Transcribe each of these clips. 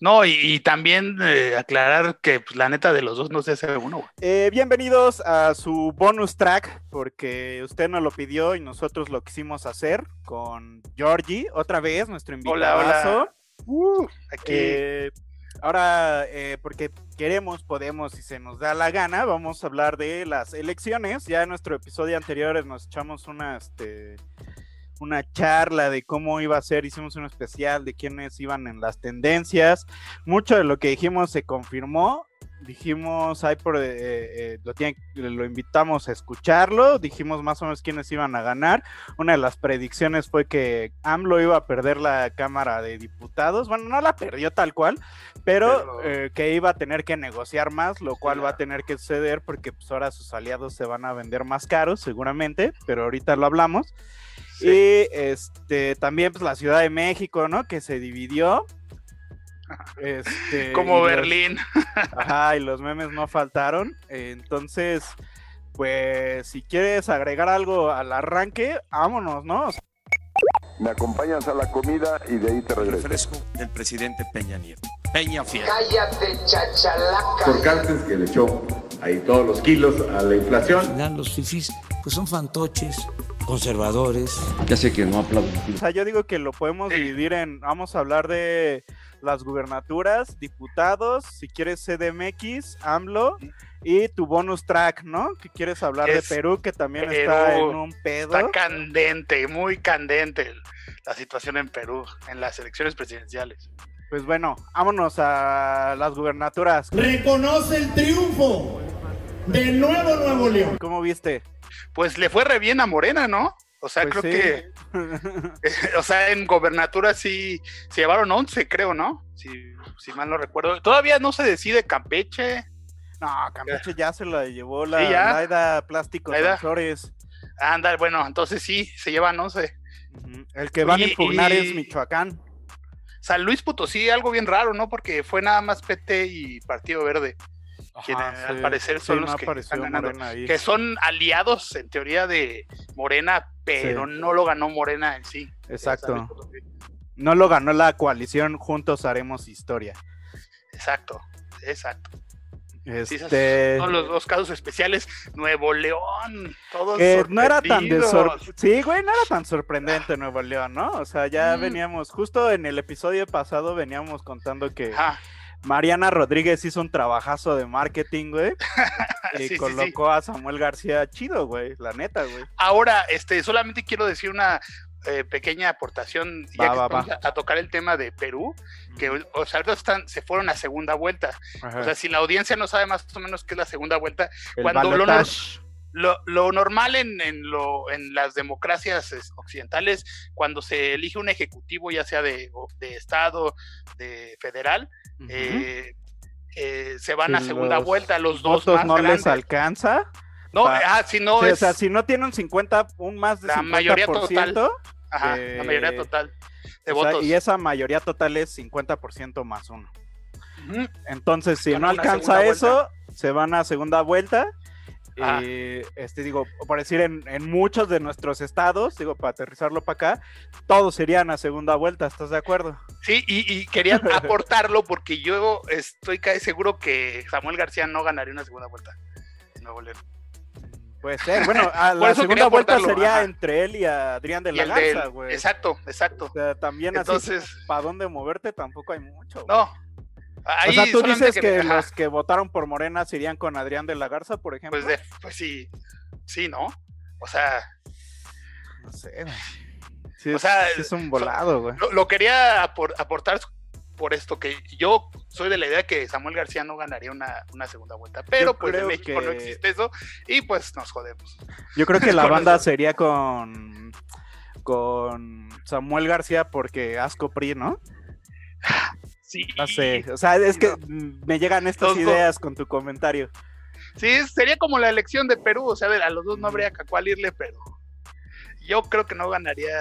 No, y, y también eh, aclarar que pues, la neta de los dos no se hace uno. Eh, bienvenidos a su bonus track, porque usted nos lo pidió y nosotros lo quisimos hacer con Georgie, otra vez, nuestro Hola, invitado. hola. Uh, aquí. Eh, ahora, eh, porque queremos, podemos, si se nos da la gana, vamos a hablar de las elecciones. Ya en nuestro episodio anterior nos echamos una, este, una charla de cómo iba a ser, hicimos un especial de quiénes iban en las tendencias. Mucho de lo que dijimos se confirmó. Dijimos, ay, por, eh, eh, lo, tienen- lo invitamos a escucharlo, dijimos más o menos quiénes iban a ganar. Una de las predicciones fue que AMLO iba a perder la Cámara de Diputados. Bueno, no la perdió tal cual, pero, Pero- eh, que iba a tener que negociar más, lo cual Sí, va a tener que suceder porque pues, ahora sus aliados se van a vender más caros, seguramente, pero ahorita lo hablamos. Sí. Y este también pues la Ciudad de México, ¿no? Que se dividió. Este, Como y los- Berlín. Ajá, y los memes no faltaron. Entonces, pues si quieres agregar algo al arranque, vámonos, ¿no? O sea, Me acompañas a la comida y de ahí te regreso. Refresco del presidente Peña Nieto. Peña Fiel. Cállate, chachalaca. por Cartes que le echó ahí todos los kilos a la inflación. Al final los fifís pues son fantoches, conservadores. Ya sé que no aplauden. o sea, yo digo que lo podemos Sí. dividir en, vamos a hablar de las gubernaturas, diputados, si quieres CDMX, AMLO y tu bonus track, ¿no? Que quieres hablar Es de Perú, que también está en un pedo. Está candente, muy candente la situación en Perú, en las elecciones presidenciales. Pues bueno, vámonos a las gubernaturas. reconoce el triunfo del nuevo Nuevo León. ¿Cómo viste? Pues le fue re bien a Morena, ¿no? O sea, Pues creo sí. que, o sea, en gobernatura sí se llevaron 11, creo, ¿no? Si, si mal no recuerdo. Todavía no se decide Campeche. No, Campeche ya se la llevó la Sí. Laida Plásticos Laida. Sensores. Anda, bueno, entonces sí, se llevan 11. Ujú. El que van a impugnar y- es Michoacán. San Luis Potosí, algo bien raro, ¿no? Porque fue nada más PT y Partido Verde, quien, Ajá, al parecer son los que están ganando. Que son aliados, en teoría, de Morena, pero Sí. no lo ganó Morena en sí. Exacto. No lo ganó la coalición Juntos Haremos Historia. Exacto, exacto. Este, son los dos casos especiales. Nuevo León, todos no era tan de sor-. Sí, güey, no era tan sorprendente Nuevo León, ¿no? O sea, ya Mm. veníamos, justo en el episodio pasado veníamos contando que Mariana Rodríguez hizo un trabajazo de marketing, güey. y Sí, sí, sí. colocó a Samuel García chido, güey, la neta, güey. Ahora, este, solamente quiero decir una eh, pequeña aportación, ya Va, que va, vamos va. a, a tocar el tema de Perú, que o sea, ahorita están, se fueron a segunda vuelta. Ajá. O sea, si la audiencia no sabe más o menos qué es la segunda vuelta, El cuando balotaje. Lo, lo normal en, en, lo, en las democracias es, occidentales, cuando se elige un ejecutivo, ya sea de, de Estado, de federal, eh, eh, se van a segunda los vuelta, los dos votos más no grandes. les alcanza. no, ah, si no Sí, es O sea, si no tienen 50, un más de La 50%, mayoría total ajá, la mayoría total de sea, votos. y esa mayoría total es 50% más uno. Entonces, si Van no alcanza eso, se van a segunda vuelta. Ah. Y, este digo, por decir, en, en muchos de nuestros estados, digo, para aterrizarlo para acá, todos irían a segunda vuelta, ¿estás de acuerdo? Sí, y, y quería aportarlo porque yo estoy casi seguro que Samuel García no ganaría una segunda vuelta en Nuevo León. Puede ser. Bueno, a la segunda vuelta sería ajá. entre él y Adrián de Y la Garza, güey. exacto, exacto. O sea, también Entonces- así, para dónde moverte tampoco hay mucho. No. Ahí o sea, tú dices que, los que votaron por Morena se irían con Adrián de la Garza, por ejemplo. pues, de- pues sí, sí, ¿no? O sea, No sé, güey. Sí, O es, sea, sí es un volado, güey. lo, lo quería apor- aportar por esto, que yo soy de la idea que Samuel García no ganaría una, una segunda vuelta, pero Yo pues en México no existe eso y pues nos jodemos. Yo creo que la banda eso. sería con con Samuel García porque asco PRI, ¿no? Sí. No sé, o sea, es que No. me llegan estas Los dos. ideas con tu comentario. Sí, sería como la elección de Perú, o sea, a los dos no habría que cuál irle, pero yo creo que no ganaría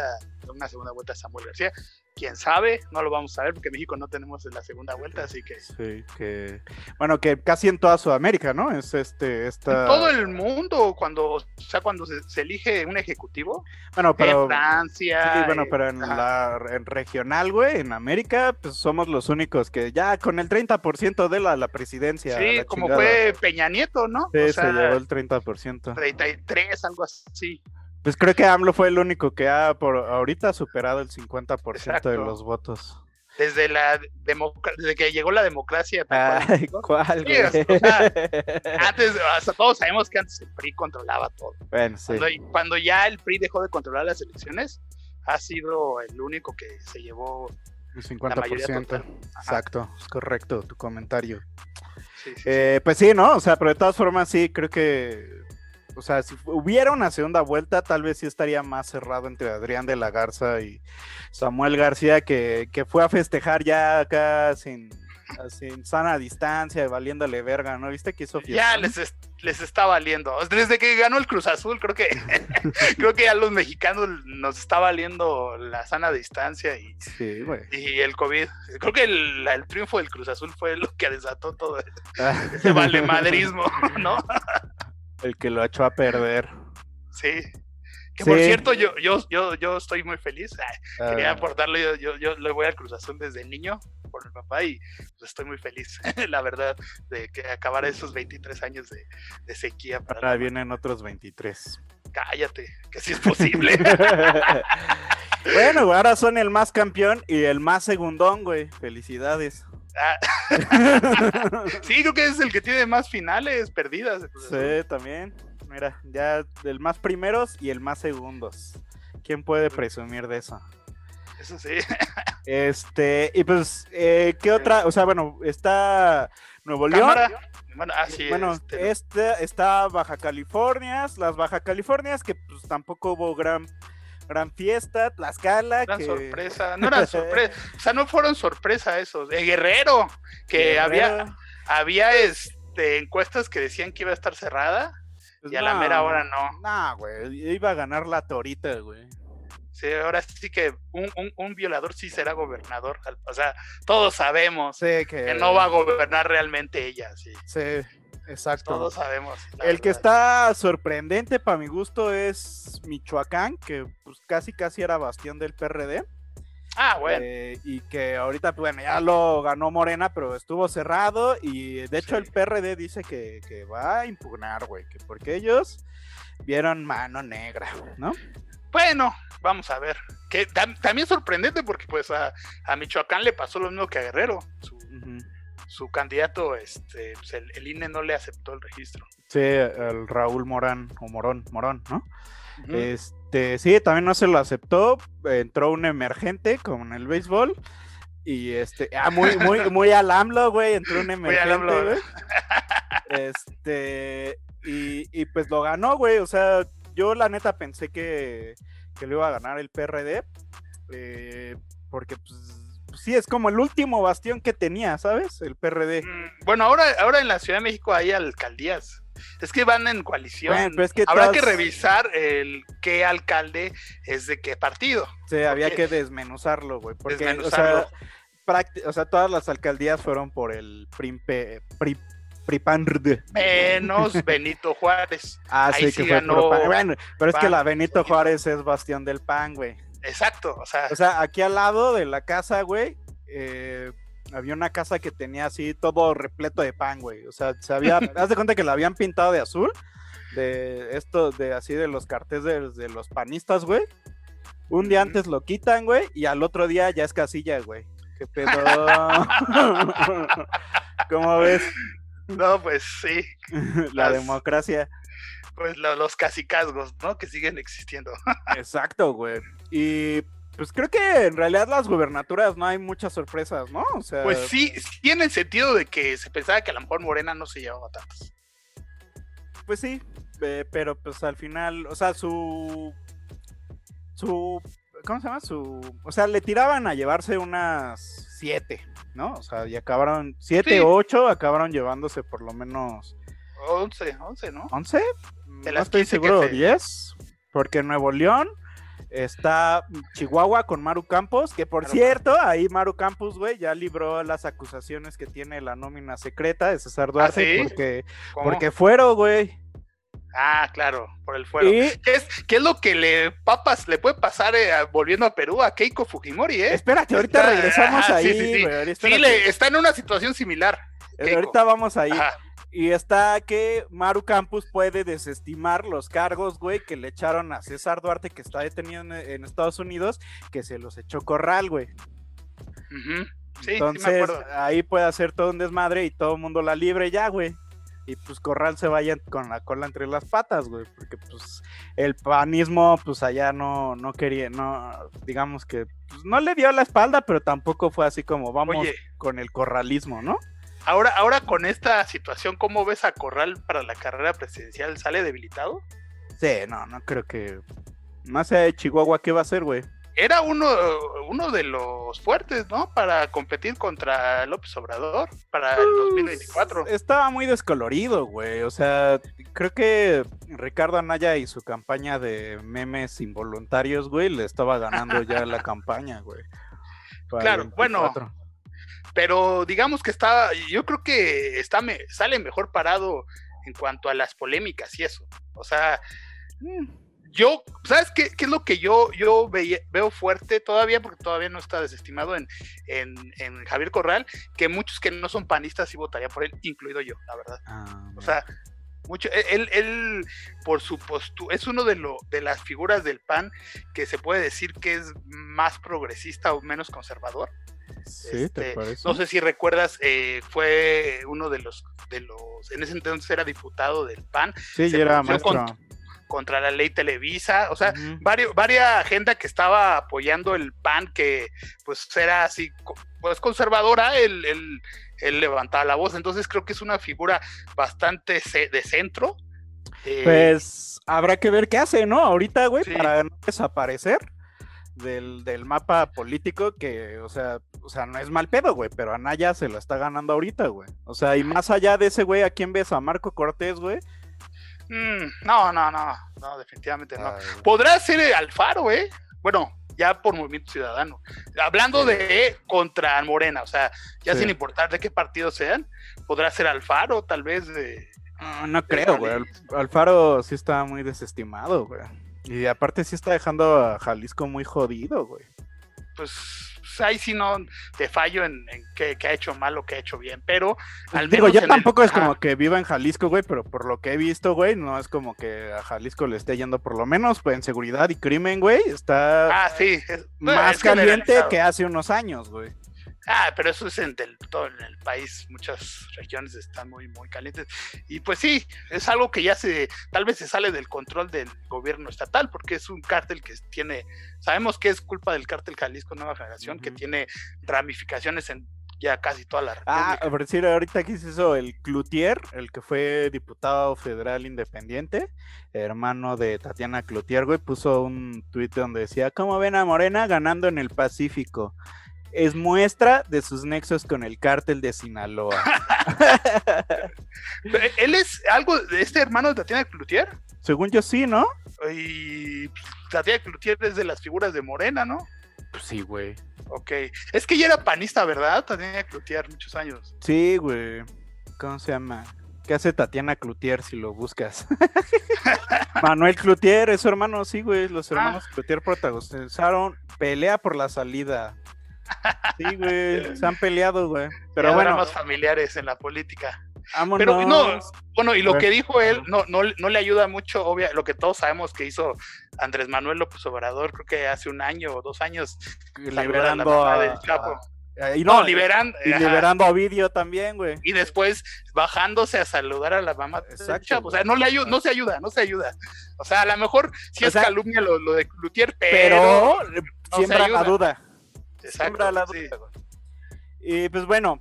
una segunda vuelta Samuel García. Quién sabe, no lo vamos a ver porque México no tenemos en la segunda vuelta, así que. Sí, que. Bueno, que casi en toda Sudamérica, ¿no? Es este. Esta... En todo el mundo, cuando, o sea, cuando se, elige un ejecutivo. Bueno, pero. En Francia. Sí, bueno, pero en, la, en regional, güey, en América, pues somos los únicos que ya con el 30% de la, la presidencia. Sí, como fue Peña Nieto, ¿no? Sí, se llevó el 30%. 33, algo así. Pues creo que AMLO fue el único que ha por ahorita superado el 50% de los votos. Desde la desde que llegó la democracia. Ay, ¿cuál, antes, todos sabemos que antes el PRI controlaba todo. Bueno, sí. cuando, ya el PRI dejó de controlar las elecciones, ha sido el único que se llevó el 50%. Exacto, es correcto tu comentario. eh, pues sí, ¿no? O sea, pero de todas formas sí, creo que o sea, si hubiera una segunda vuelta, tal vez sí estaría más cerrado entre Adrián de la Garza y Samuel García, que, fue a festejar ya acá sin, sin sana distancia, valiéndole verga, ¿no? ¿Viste que hizo fiesta? Ya les, les está valiendo. Desde que ganó el Cruz Azul, creo que creo que a los mexicanos nos está valiendo la sana distancia y, y el COVID. Creo que el, triunfo del Cruz Azul fue lo que desató todo ese valemadrismo, ¿no? El que lo echó a perder. Sí. Que por cierto, yo, yo, yo, yo estoy muy feliz. Quería ah. aportarlo, yo, yo, le voy al Cruz Azul desde niño por mi papá y pues, estoy muy feliz, la verdad, de que acabara esos 23 años de, sequía. Para Ahora vienen otros 23. Cállate, que sí es posible. bueno, ahora son el más campeón y el más segundón, güey. Felicidades. Ah. sí, creo que es el que tiene más finales perdidas. Sí, también. Mira, ya el más primeros y el más segundos. ¿Quién puede presumir de eso? Eso sí. Este, y pues, eh, ¿qué otra? O sea, bueno, está Nuevo León. Bueno, así ah, bueno este, este, está Baja California, las Baja Californias, que pues tampoco hubo gran gran fiesta, Tlaxcala. Gran sorpresa, no era sorpresa, o sea, no fueron sorpresa esos. De Guerrero, que había, había este, encuestas que decían que iba a estar cerrada pues y a la mera hora no. No, güey, iba a ganar la torita, güey. Sí, ahora sí que un, un, violador sí será gobernador. O sea, todos sabemos que... no va a gobernar realmente ella, sí. Sí. Exacto. Todos sabemos. El que está sorprendente para mi gusto es Michoacán, que pues casi casi era bastión del PRD. Ah, bueno. Eh, y que ahorita, pues, bueno, ya lo ganó Morena, pero estuvo cerrado. Y de hecho, el PRD dice que, va a impugnar, güey, que porque ellos vieron mano negra, ¿no? Bueno, vamos a ver. Que también sorprendente porque, pues, a, Michoacán le pasó lo mismo que a Guerrero. Su, su candidato, este, pues el, INE no le aceptó el registro. Sí, el Raúl Morán, o Morón, Morón, ¿no? Este, sí, también no se lo aceptó, entró un emergente como en el béisbol. Y este, ah, muy, muy, muy al AMLO, güey, entró un emergente, güey. Este, y, y, pues lo ganó, güey. O sea, yo la neta pensé que, que lo iba a ganar el PRD. Eh, porque pues sí, es como el último bastión que tenía, ¿sabes? El PRD. Mm, bueno, ahora, ahora en la Ciudad de México hay alcaldías. Es que van en coalición. Habrá que revisar el qué alcalde es de qué partido. Sí, había que desmenuzarlo, güey. Porque, desmenuzarlo. O sea, todas las alcaldías fueron por el PRIMPE, pri, Menos Benito Juárez. Ah, sí, que fue Bueno, pero es que la Benito Juárez es bastión del PAN, güey. Exacto, o sea. O sea, aquí al lado de la casa, güey, eh, había una casa que tenía así todo repleto de pan, güey. O sea, se había, haz de cuenta que la habían pintado de azul, de esto, de así de los carteles de, los panistas, güey. Un día antes lo quitan, güey, y al otro día ya es casilla, güey. ¿Qué pedo? ¿Cómo ves? No, pues sí. la democracia pues los casicazgos, ¿no? Que siguen existiendo. Exacto, güey. Y pues creo que en realidad las gubernaturas no hay muchas sorpresas, ¿no? O sea... Pues sí, sí en el sentido de que se pensaba que a lo mejor Morena no se llevaba tantos. Pues sí, eh, pero pues al final, o sea, su... Su... ¿Cómo se llama? Su... O sea, le tiraban a llevarse unas siete, ¿no? O sea, y acabaron, siete o ocho, acabaron llevándose por lo menos 11, 11, ¿no? ¿11? De no estoy 15 que seguro, se- 10. Porque en Nuevo León está Chihuahua con Maru Campos, que por Maru cierto, ahí Maru Campos, güey, ya libró las acusaciones que tiene la nómina secreta de César Duarte, ¿sí? porque, ¿Cómo? porque fueron, güey. Ah, claro, por el fuero. Y- ¿Qué es, qué es lo que le papas le puede pasar eh, volviendo a Perú a Keiko Fujimori, eh? Espérate, ahorita Está- regresamos ajá, ahí, sí, sí, sí. Sí, le- está en una situación similar. Keiko. Ahorita vamos ahí. Ajá. Y está que Maru Campos puede desestimar los cargos, güey, que le echaron a César Duarte, que está detenido en, en Estados Unidos, que se los echó Corral, güey. Sí, Entonces, ahí puede hacer todo un desmadre y todo el mundo la libre ya, güey. Y pues Corral se vaya con la cola entre las patas, güey, porque pues el panismo, pues allá no, no quería, no, digamos que pues, no le dio la espalda, pero tampoco fue así como vamos Oye. con el corralismo, ¿no? Ahora, ahora con esta situación, ¿cómo ves a Corral para la carrera presidencial? ¿Sale debilitado? Sí, no, no creo que. Más sea de Chihuahua, ¿qué va a hacer, güey? Era uno, uno de los fuertes, ¿no? Para competir contra López Obrador para el 2024. Estaba muy descolorido, güey. O sea, creo que Ricardo Anaya y su campaña de memes involuntarios, güey, le estaba ganando ya la campaña, güey. Claro, bueno, 24. Pero digamos que está, yo creo que está me, sale mejor parado en cuanto a las polémicas y eso. O sea, Mm, yo, ¿sabes qué, qué es lo que yo, yo veo fuerte todavía? Porque todavía no está desestimado en, en, en Javier Corral, que muchos que no son panistas sí votarían por él, incluido yo, la verdad. ah, O sea, mucho, e, él, él por su postura, es uno de, lo, de las figuras del PAN que se puede decir que es más progresista o menos conservador. Sí, ¿te Este, parece? No sé si recuerdas, eh, fue uno de los, de los, en ese entonces era diputado del PAN sí, se era maestro. con- contra la ley Televisa, o sea, Ujú. varios, varias agenda que estaba apoyando el PAN, que pues era así, pues conservadora, él, él, él levantaba la voz, entonces creo que es una figura bastante de centro. eh, Pues habrá que ver qué hace, ¿no? Ahorita, güey, Sí. para no desaparecer del, del mapa político, que, o sea, o sea, no es mal pedo, güey, pero Anaya se lo está ganando ahorita, güey. O sea, y más allá de ese güey, ¿a quién ves? ¿A Marco Cortés, güey? mm, no, no, no, no, definitivamente no. Ay, Podrá ser Alfaro, ¿eh? Bueno, ya por Movimiento Ciudadano. Hablando de contra Morena, o sea, ya Sí. sin importar de qué partido sean, podrá ser Alfaro, tal vez de... No, no creo, güey. Al- Alfaro sí está muy desestimado, güey. Y aparte sí está dejando a Jalisco muy jodido, güey. Pues ahí sí no te fallo en, en qué, qué ha hecho mal o qué ha hecho bien, pero al Digo, menos yo el- tampoco es como que viva en Jalisco, güey, pero por lo que he visto, güey, no es como que a Jalisco le esté yendo por lo menos pues, en seguridad y crimen, güey, está Ah, sí. es- más es caliente que hace unos años, güey. Ah, pero eso es en del- todo en el país, muchas regiones están muy, muy calientes. Y pues sí, es algo que ya se, tal vez se sale del control del gobierno estatal, porque es un cártel que tiene, sabemos que es culpa del cártel Jalisco Nueva Generación, que tiene ramificaciones en ya casi toda la Ah, república. por decir, ahorita que hizo eso, el Cloutier, el que fue diputado federal independiente, hermano de Tatiana Cloutier, güey, puso un tuit donde decía, ¿cómo ven a Morena ganando en el Pacífico? Es muestra de sus nexos con el cártel de Sinaloa. Él es algo de este hermano de Tatiana Cloutier, Según yo sí, ¿no? y Tatiana Cloutier es de las figuras de Morena, ¿no? Pues sí, güey. Ok, es que ella era panista, ¿verdad? Tatiana Cloutier, muchos años. Sí, güey. ¿Cómo se llama? ¿Qué hace Tatiana Cloutier si lo buscas? Manuel Cloutier es su hermano, sí, güey. Los hermanos Cloutier protagonizaron pelea por la salida. Sí, güey. Se han peleado, güey. Pero Ya bueno, dramas familiares en la política. vámonos. Pero no, bueno, y lo que dijo él no, no, no le ayuda mucho, obvia, lo que todos sabemos que hizo Andrés Manuel López Obrador, creo que hace un año o dos años, saludar a la liberando a, del Chapo. a- y no, no, liberando, y liberando a Ovidio también, güey. y después bajándose a saludar a la mamá del Exacto, Chapo. O sea, no le ayuda, no se ayuda, no se ayuda. O sea, a lo mejor sí O es sea, calumnia lo, lo de Cloutier, pero, Pero, siembra la duda. Exacto, Siembra la sí. duda. Y pues bueno,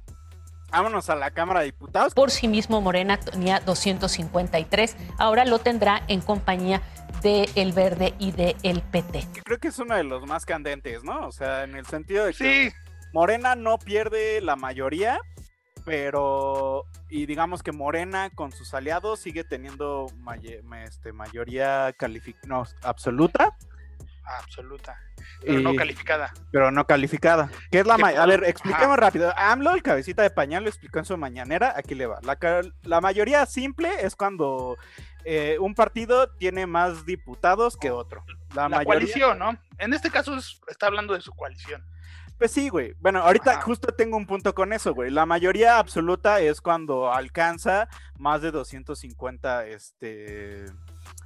vámonos a la Cámara de Diputados. Por sí mismo, Morena tenía 253. Ahora lo tendrá en compañía de El Verde y de El PT. que creo que es uno de los más candentes, ¿no? O sea, en el sentido de que Sí, Morena no pierde la mayoría, pero y digamos que Morena con sus aliados sigue teniendo este, mayoría no, absoluta. Absoluta. Pero no calificada. Pero no calificada. ¿Qué es la A ver, expliquemos rápido. AMLO, el cabecita de pañal, lo explicó en su mañanera. Aquí le va. La, mayoría simple es cuando eh, un partido tiene más diputados que otro. La, coalición, ¿no? En este caso está hablando de su coalición. Pues sí, güey. Bueno, ahorita justo tengo un punto con eso, güey. La mayoría absoluta es cuando alcanza más de 250 este,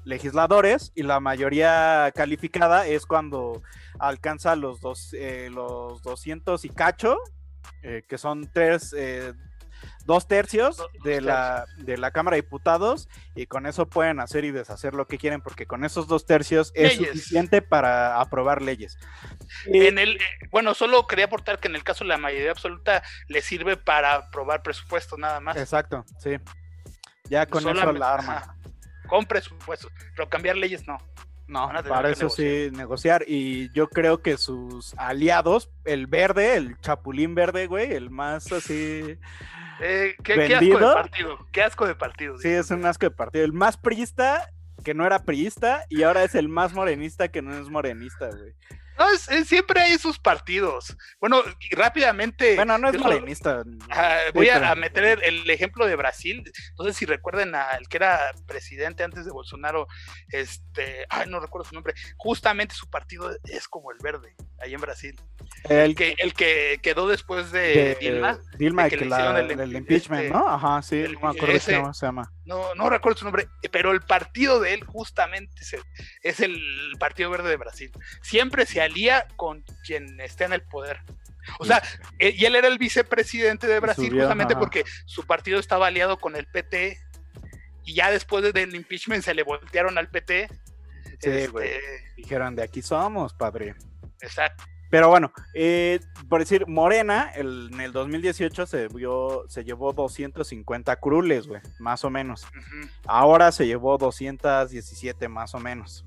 legisladores y la mayoría calificada es cuando alcanza los, dos, eh, los 200 y cacho, eh, que son tres, eh, dos tercios de la, de la Cámara de Diputados y con eso pueden hacer y deshacer lo que quieren porque con esos dos tercios es suficiente para aprobar leyes. En el, bueno, solo quería aportar que en el caso de la mayoría absoluta le sirve para aprobar presupuesto nada más. Exacto, sí. Ya con eso la arma. Con presupuesto, pero cambiar leyes no. No, para eso sí negociar. Y yo creo que sus aliados, el verde, el chapulín verde, güey, el más así eh, ¿qué, asco de partido. Qué asco de partido. Sí, es un asco de partido. El más priista que no era priista y ahora es el más morenista que no es morenista, güey. No, siempre hay sus partidos. Bueno, rápidamente. Bueno, no es morenista. voy a, meter el, ejemplo de Brasil. No sé si recuerden al que era presidente antes de Bolsonaro. Este, ay, no recuerdo su nombre. Justamente su partido es como el verde, ahí en Brasil. El, que, el que quedó después de, Dilma. Dilma, que, el, impeachment, este, ¿no? Ajá, sí, no me acuerdo cómo se llama. No, no recuerdo su nombre, pero el partido de él justamente es el, Partido Verde de Brasil. Siempre se alía con quien esté en el poder. O sea, eh, y él era el vicepresidente de Brasil justamente porque su partido estaba aliado con el PT y ya después del impeachment se le voltearon al PT. Sí, este, Dijeron, de aquí somos, padre. Exacto. Pero bueno, eh, por decir, Morena en el 2018 se, vio, se llevó 250 crules, güey, más o menos. Ahora se llevó 217 más o menos.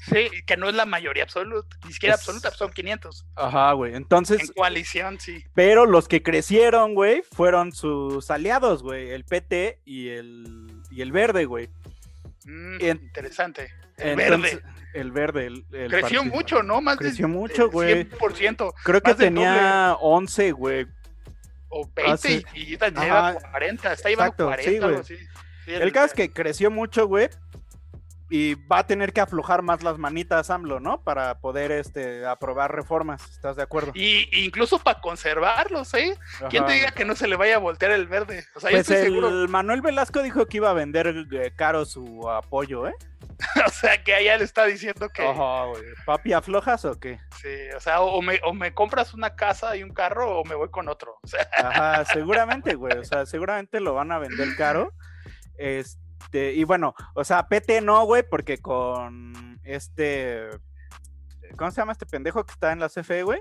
Sí, que no es la mayoría absoluta, ni siquiera absoluta, son 500. Ajá, güey. Entonces. En coalición, sí. Pero los que crecieron, güey, fueron sus aliados, güey, el PT y el, y el Verde, güey. Mm, interesante. El verde. El verde. El, Creció mucho, ¿no? Más Creció mucho, güey. 100%. Creo que tenía 11, güey. O 20 y ya lleva 40. Está llevando 40 sí, el caso es que creció mucho, güey y va a tener que aflojar más las manitas AMLO, ¿no? Para poder este, aprobar reformas, ¿estás de acuerdo? Y incluso para conservarlos, ¿eh? ¿Quién te diga que no se le vaya a voltear el verde? O sea, pues el Manuel Velasco dijo que iba a vender eh, caro su apoyo, ¿eh? o sea, que allá le está diciendo que... Ajá. ¿Papi, aflojas o qué? Sí, o sea, o me, o me compras una casa y un carro o me voy con otro. Ajá, seguramente, güey. O sea, seguramente lo van a vender caro. Este este, y bueno, o sea, PT no, güey, porque con este. ¿Cómo se llama este pendejo que está en la CFE, güey?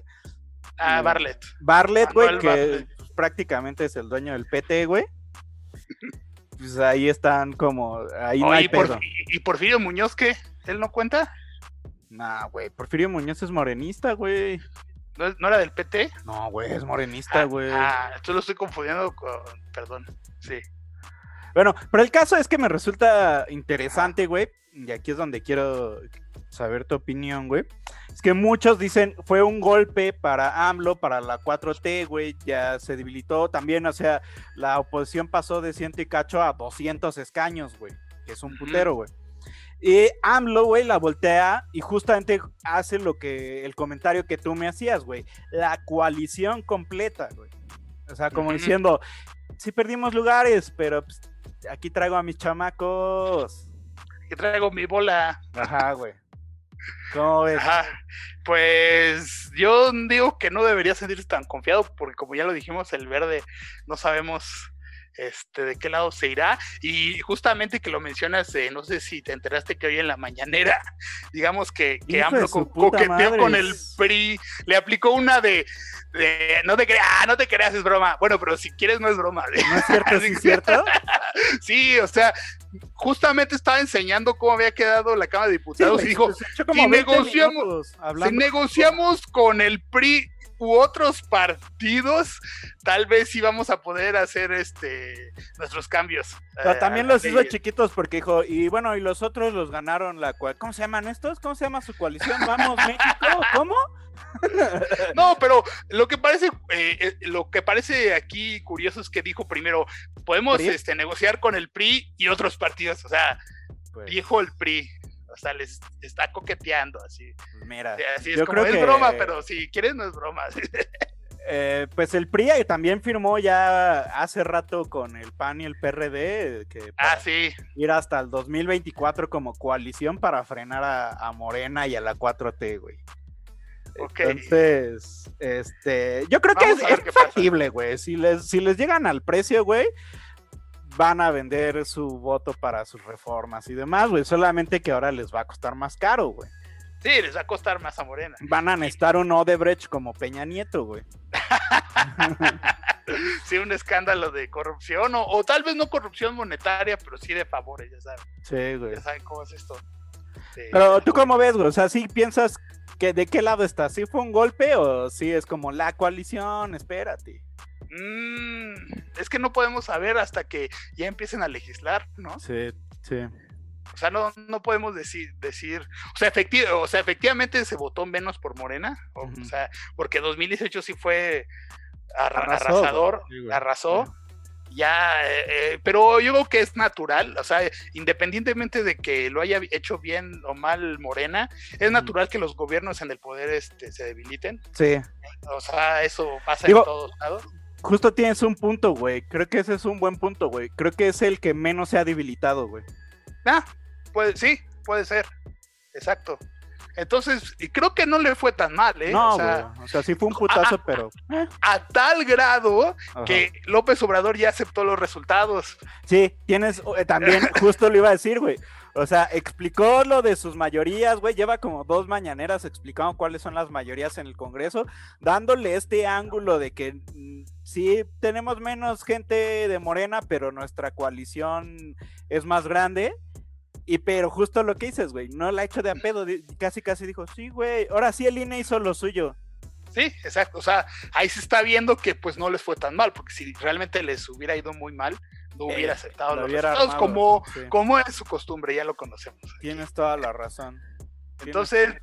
Ah, eh, Barlet. Barlet, güey, que prácticamente es el dueño del PT, güey. pues ahí están como. Ahí no hay ¿Y Porfirio Muñoz qué? ¿Él no cuenta? Nah, güey. Porfirio Muñoz es morenista, güey. ¿No, era del PT? No, güey, es morenista, ah, güey. Ah, esto lo estoy confundiendo con. Perdón. Sí. Bueno, pero el caso es que me resulta interesante, güey, y aquí es donde quiero saber tu opinión, güey. Es que muchos dicen fue un golpe para AMLO, para la 4T, güey, ya se debilitó también, o sea, la oposición pasó de ciento y cacho a 200 escaños, güey, que es un putero, güey. Y AMLO, güey, la voltea y justamente hace lo que el comentario que tú me hacías, güey, la coalición completa, güey. O sea, como diciendo, sí perdimos lugares, pero pues, aquí traigo a mis chamacos. Aquí traigo mi bola. Ajá, güey. ¿Cómo ves? Ajá. Pues yo digo que no debería sentirse tan confiado porque como ya lo dijimos, el verde no sabemos este, de qué lado se irá. Y justamente que lo mencionas, eh, no sé si te enteraste que hoy en la mañanera, digamos que, que AMLO coqueteó con el PRI, le aplicó una de, no te creas, ah, no te creas, es broma. Bueno, pero si quieres no es broma. ¿No es cierto? ¿Sí, cierto? sí, o sea, justamente estaba enseñando cómo había quedado la Cámara de Diputados y dijo, si negociamos, si negociamos con el PRI u otros partidos, tal vez íbamos a poder hacer este nuestros cambios. Pero eh, también los hizo chiquitos porque dijo, y bueno, y los otros los ganaron la ¿cómo se llaman estos? ¿Cómo se llama su coalición? Vamos México, ¿cómo? no, pero lo que parece, eh, eh, lo que parece aquí curioso es que dijo primero, podemos este, negociar con el PRI y otros partidos, o sea, pues. dijo el PRI, o sea, les está coqueteando así. Mira, así es yo como, creo es broma, pero si quieres no es broma. Eh, pues el PRI también firmó ya hace rato con el PAN y el PRD que ah, sí. ir hasta el 2024 como coalición para frenar a, Morena y a la 4T, güey. Entonces, este, yo creo que es, es factible, güey. Si les, si les llegan al precio, güey, van a vender su voto para sus reformas y demás, güey. Solamente que ahora les va a costar más caro, güey. Sí, les va a costar más a Morena. Van a necesitar un Odebrecht como Peña Nieto, güey. sí, un escándalo de corrupción, o, tal vez no corrupción monetaria, pero sí de favores, ya saben. Sí, güey. Ya saben cómo es esto. pero tú cómo ves, güey, o sea, ¿sí piensas que de qué lado está? ¿Sí fue un golpe o sí es como la coalición? Espérate. Mm, es que no podemos saber hasta que ya empiecen a legislar, ¿no? Sí, sí. O sea, no, no podemos decir, decir, o sea, o sea, efectivamente se votó menos por Morena, o, sea, porque 2018 sí fue arrasador, arrasó, ya, eh, eh, pero yo creo que es natural, o sea, independientemente de que lo haya hecho bien o mal Morena, es natural que los gobiernos en el poder este, se debiliten. Sí. O sea, eso pasa en todos lados justo tienes un punto, güey. Creo que ese es un buen punto, güey. Creo que es el que menos se ha debilitado, güey. Ah, pues sí, puede ser. Exacto. Entonces, y creo que no le fue tan mal, ¿eh? No, o sea, o sea sí fue un putazo, pero. Eh. A tal grado que López Obrador ya aceptó los resultados. Sí, tienes, eh, también, justo lo iba a decir, güey. O sea, explicó lo de sus mayorías, güey. Lleva como dos mañaneras explicando cuáles son las mayorías en el Congreso, dándole este ángulo de que mm, sí tenemos menos gente de Morena, pero nuestra coalición es más grande. Y pero justo lo que dices, güey, no la hecho de a pedo, casi casi dijo, sí, güey, ahora sí el INE hizo lo suyo. Sí, exacto, o sea, ahí se está viendo que pues no les fue tan mal, porque si realmente les hubiera ido muy mal, no hubiera aceptado los resultados como, como es su costumbre, ya lo conocemos. Tienes toda la razón. Entonces,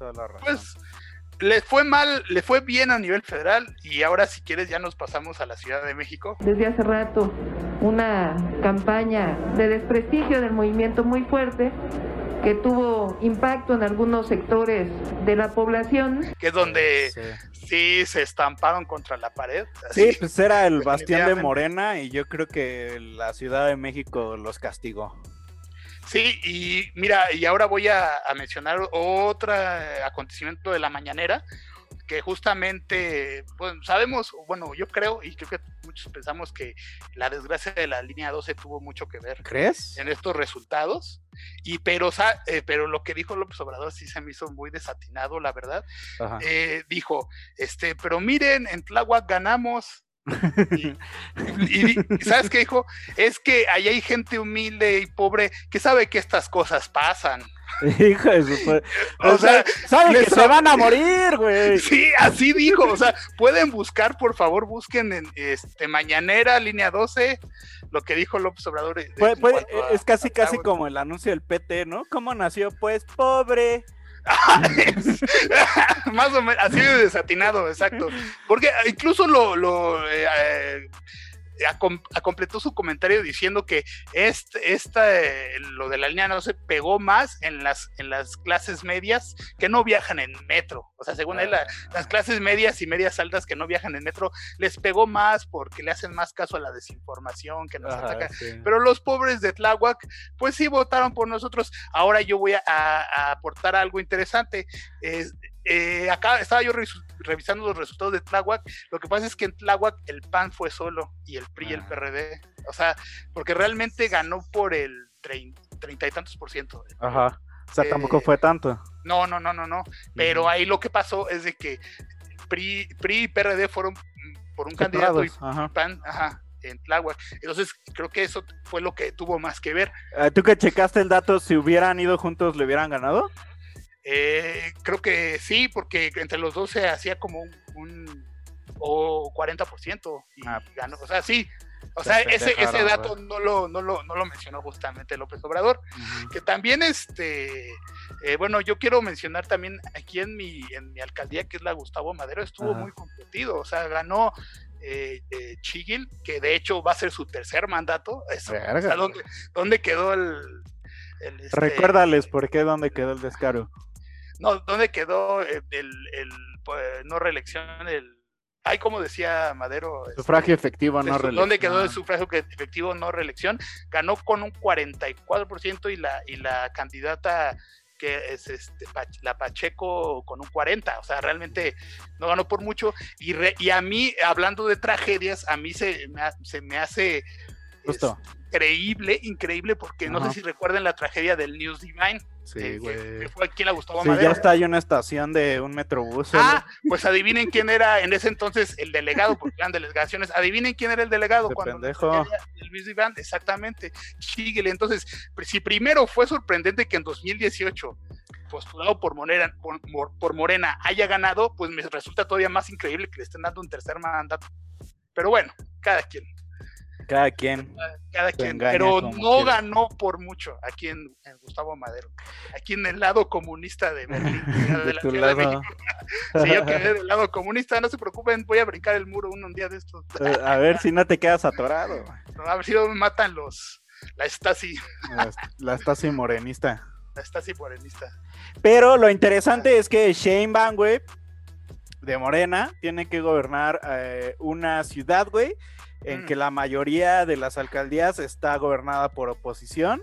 pues le fue mal, le fue bien a nivel federal y ahora si quieres ya nos pasamos a la Ciudad de México. Desde hace rato una campaña de desprestigio del movimiento muy fuerte que tuvo impacto en algunos sectores de la población. Que es donde sí, se estamparon contra la pared. sí, pues era el bastión de Morena y yo creo que la Ciudad de México los castigó. Sí, y mira, y ahora voy a, mencionar otro acontecimiento de la mañanera, que justamente, bueno, sabemos, bueno, yo creo, y creo que muchos pensamos que la desgracia de la línea 12 tuvo mucho que ver. ¿Crees? En estos resultados. Y pero, eh, pero lo que dijo López Obrador sí se me hizo muy desatinado, la verdad. Eh, dijo, este, pero miren, en Tláhuac ganamos y, ¿sabes qué dijo? Es que ahí hay gente humilde y pobre que sabe que estas cosas pasan. Hijo de su O, sea, saben que se van a morir, güey. Sí, así dijo. O sea, pueden buscar, por favor, busquen en este Mañanera, línea 12, lo que dijo López Obrador. es casi, casi como el anuncio del PT, ¿no? ¿Cómo nació? Pues pobre. Más o menos, así de desatinado, exacto. Porque incluso lo, lo eh, eh, completó su comentario diciendo que este, esta, eh, lo de la línea no se pegó más en las, en las clases medias que no viajan en metro. O sea, según él, las clases medias y medias altas que no viajan en metro les pegó más porque le hacen más caso a la desinformación que nos ataca. Pero los pobres de Tláhuac, pues sí votaron por nosotros. Ahora yo voy a, aportar algo interesante. Eh, acá estaba yo revisando los resultados de Tláhuac. Lo que pasa es que en Tláhuac el PAN fue solo y el PRI y el ah. PRD. O sea, porque realmente ganó por el treinta y tantos por ciento. Ajá. O sea, tampoco eh, fue tanto. No, no, no, no, no. Pero ahí lo que pasó es de que PRI, PRI y PRD fueron por un candidato y PAN, ajá, en Tláhuac. Entonces, creo que eso fue lo que tuvo más que ver. Eh, ¿Tú que checaste el dato, si hubieran ido juntos, le hubieran ganado? Eh, creo que sí, porque entre los dos se hacía como un, o 40% y ah, ganó. O sea, sí, o sea, ese, ese dato no lo, no, lo, no lo mencionó justamente López Obrador. Que también, este, eh, bueno, yo quiero mencionar también aquí en mi, en mi alcaldía, que es la Gustavo Madero, estuvo muy competido. O sea, ganó eh, eh, Chigil, que de hecho va a ser su tercer mandato. Eso, o sea, ¿dónde, quedó el. el este, Recuérdales por qué, dónde quedó el descaro. No, ¿dónde quedó el, el, pues, no reelección, el hay como decía Madero. Este, sufragio efectivo, no reelección. ¿Dónde quedó el sufragio efectivo, no reelección? Ganó con un 44% y la, y la candidata que es este, la Pacheco con un 40, o sea, realmente no ganó por mucho. Y, y a mí, hablando de tragedias, a mí se me, se me hace increíble, increíble, porque no sé si recuerdan la tragedia del News Divine. Sí, eh, güey. fue aquí la Gustavo sí, ya está ahí una estación de un metrobús. Ah, pues adivinen quién era en ese entonces el delegado, porque eran delegaciones. Adivinen quién era el delegado cuando pendejo. el News Divine, exactamente. Síguele. Entonces, si primero fue sorprendente que en 2018 postulado por Morena, por, por Morena haya ganado, pues me resulta todavía más increíble que le estén dando un tercer mandato. Pero bueno, cada quien. Cada quien. Cada quien. Pero no ganó por mucho aquí en, Gustavo Madero. Aquí en el lado comunista de Berlín. de, la México. sí, yo quedé del lado comunista. No se preocupen, voy a brincar el muro un día de estos. Eh, a ver si no te quedas atorado. a ver si no me matan los. La Stasi. La, Stasi morenista. La Stasi morenista. Pero lo interesante es que Shane Van, güey, de Morena, tiene que gobernar eh, una ciudad, güey, en mm. que la mayoría de las alcaldías está gobernada por oposición.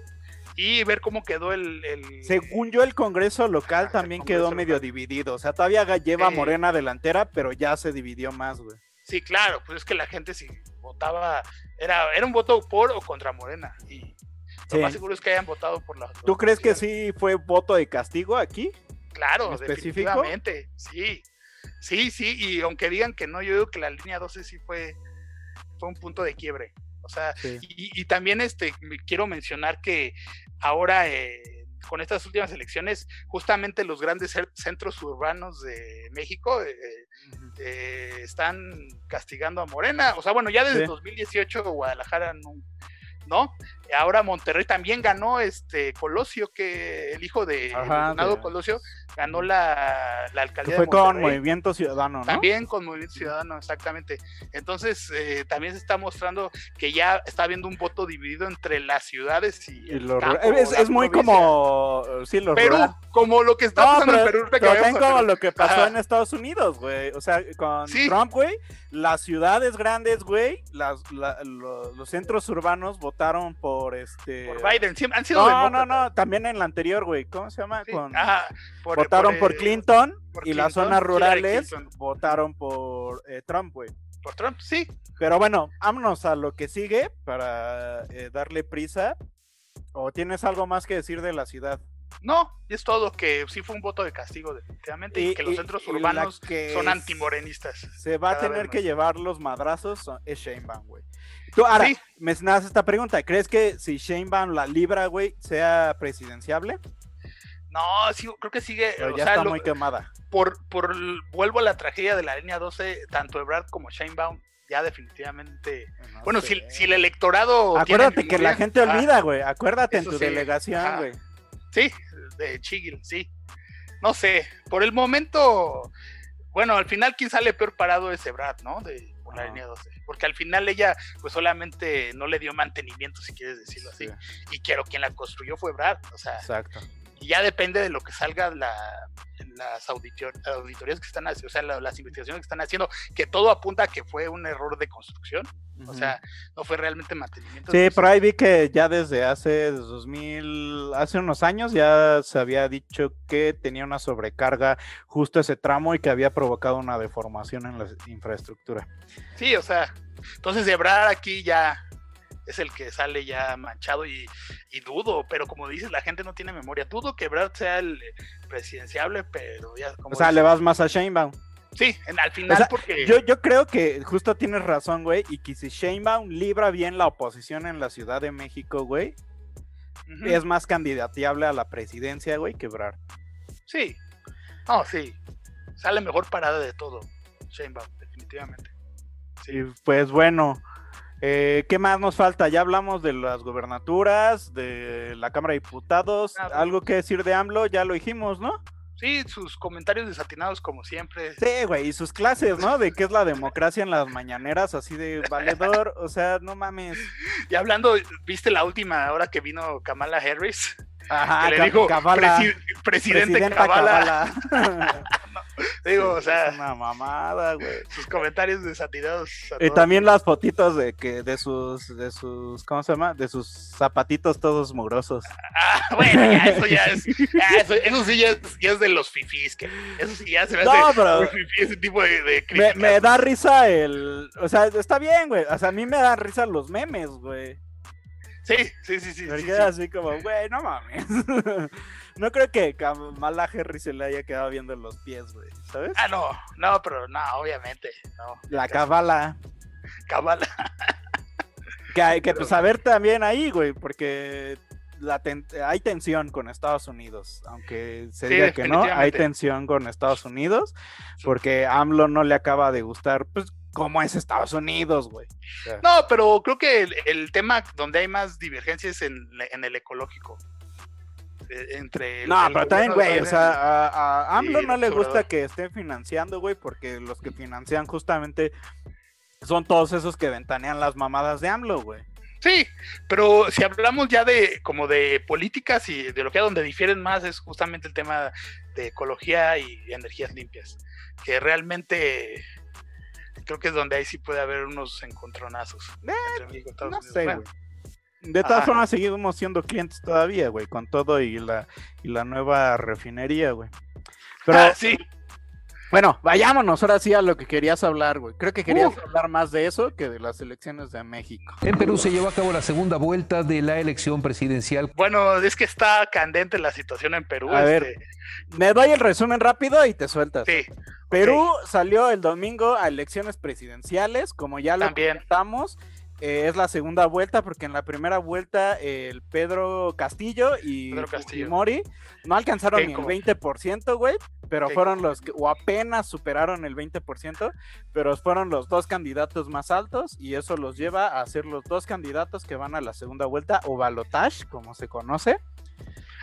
Y ver cómo quedó el... Según yo, el Congreso local también quedó medio dividido. O sea, todavía lleva Morena delantera, pero ya se dividió más, güey. Sí, claro, pues es que la gente si votaba, era, era un voto por o contra Morena. Y lo más seguro es que hayan votado por la... ¿Tú crees que sí fue voto de castigo aquí? Claro, definitivamente, sí. Sí, sí, y aunque digan que no, yo digo que la línea 12 sí fue fue un punto de quiebre. O sea, y, también este, quiero mencionar que ahora eh, con estas últimas elecciones, justamente los grandes centros urbanos de México eh, eh, están castigando a Morena. O sea, bueno, ya desde 2018 Guadalajara no, ¿no? Ahora Monterrey también ganó este Colosio, que el hijo de Leonardo Colosio ganó la, la alcaldía. fue con Movimiento Ciudadano, ¿no? También con Movimiento Ciudadano, exactamente. Entonces, eh, también se está mostrando que ya está habiendo un voto dividido entre las ciudades y, el es, muy como sí, Perú, como lo que está pasando en Perú. Pero como lo que pasó en Estados Unidos, güey. O sea, con Trump, güey, las ciudades grandes, güey, las, los centros urbanos votaron por por este. Por Biden, han sido No, no, no, también en la anterior, güey. ¿Cómo se llama? Con... votaron por, Clinton y las zonas rurales votaron por eh, Trump, güey. Por Trump, sí. Pero bueno, vámonos a lo que sigue para eh, darle prisa. ¿O tienes algo más que decir de la ciudad? No, es todo que sí fue un voto de castigo definitivamente y, que los centros urbanos son antimorenistas. Se va a tener que llevar los madrazos es Shane Van, güey. Tú ahora me das esta pregunta, ¿crees que si Shane Van la libra, güey, sea presidenciable? No, sí, creo que sigue. ya está muy quemada. Por, por, vuelvo a la tragedia de la línea 12, tanto Ebrard como Shane Baum ya definitivamente. bueno, si, si, el electorado. Acuérdate que la gente olvida, güey. Acuérdate en tu delegación, güey. Sí, de Chigil, sí. No sé, por el momento, bueno, al final quien sale peor parado es Ebrard, ¿no? De por la línea 12. Porque al final ella, pues solamente no le dio mantenimiento, si quieres decirlo así. Y quiero quien la construyó fue Ebrard, o sea. Exacto. Y ya depende de lo que salga la, las auditorías que están haciendo, o sea, las investigaciones que están haciendo, que todo apunta a que fue un error de construcción, o sea, no fue realmente mantenimiento. Sí, por ahí vi que ya desde hace 2000, hace unos años ya se había dicho que tenía una sobrecarga justo ese tramo y que había provocado una deformación en la infraestructura. Sí, o sea, entonces de aquí ya es el que sale ya manchado y, dudo, pero como dices, la gente no tiene memoria. Dudo que Brad sea el presidenciable, pero ya como... O sea, le vas más a Sheinbaum. Sí, al final porque... Yo, yo creo que justo tienes razón, güey, y que si Sheinbaum libra bien la oposición en la Ciudad de México, güey, es más candidateable a la presidencia, güey, que Brad. Sí, no, sí, sale mejor parada de todo, Sheinbaum definitivamente. Sí, pues bueno, eh, ¿Qué más nos falta? Ya hablamos de las gobernaturas, de la Cámara de Diputados. ¿Algo que decir de AMLO? Ya lo dijimos, ¿no? Sí, sus comentarios desatinados como siempre. Sí, güey, y sus clases, ¿no? De qué es la democracia en las mañaneras, así de valedor, o sea, no mames. Y hablando, ¿viste la última hora que vino Kamala Harris? Ajá, que le dijo presidente Kamala. Digo, o sea. Es una mamada, güey. Sus comentarios desatinados. Y también las fotitos de que de sus, de sus, ¿cómo se llama? De sus zapatitos todos mugrosos. Ah, bueno, ya, eso ya es. eso, eso, sí ya es, de los fifís, que eso sí ya se me hace no, pero ese tipo de, de me, me, da risa el. O sea, está bien, güey. O sea, a mí me dan risa los memes, güey. Sí, sí, sí, sí. Me sí, queda así como, güey, no mames. no creo que Kamala Harris se le haya quedado viendo los pies, güey, ¿sabes? Ah, no, no, pero no, obviamente, no. La cabala. Cabala. que hay que pues, saber también ahí, güey, porque la hay tensión con Estados Unidos, aunque se diga que no, hay tensión con Estados Unidos, porque AMLO no le acaba de gustar, pues cómo es Estados Unidos, güey. No, pero creo que el, tema donde hay más divergencias es en, el ecológico. E, entre no, pero también, güey, o sea, a, AMLO no le gusta que estén financiando, güey, porque los que financian justamente son todos esos que ventanean las mamadas de AMLO, güey. Sí, pero si hablamos ya de como de políticas y de lo que donde difieren más es justamente el tema de ecología y energías limpias, que realmente creo que es donde ahí sí puede haber unos encontronazos. Eh, no sé, güey. De todas formas, seguimos siendo clientes todavía, güey, con todo y la, y la nueva refinería, güey. Pero, ah, sí. Bueno, vayámonos ahora sí a lo que querías hablar, güey. Creo que querías hablar más de eso que de las elecciones de México. En Perú se llevó a cabo la segunda vuelta de la elección presidencial. Bueno, es que está candente la situación en Perú. A ver, este. me doy el resumen rápido y te sueltas. Sí. Perú salió el domingo a elecciones presidenciales, como ya lo comentamos. Eh, es la segunda vuelta porque en la primera vuelta el Pedro Castillo y Mori no alcanzaron ni el 20%, güey, pero fueron los que, o apenas superaron el 20%, pero fueron los dos candidatos más altos y eso los lleva a ser los dos candidatos que van a la segunda vuelta o balotage, como se conoce.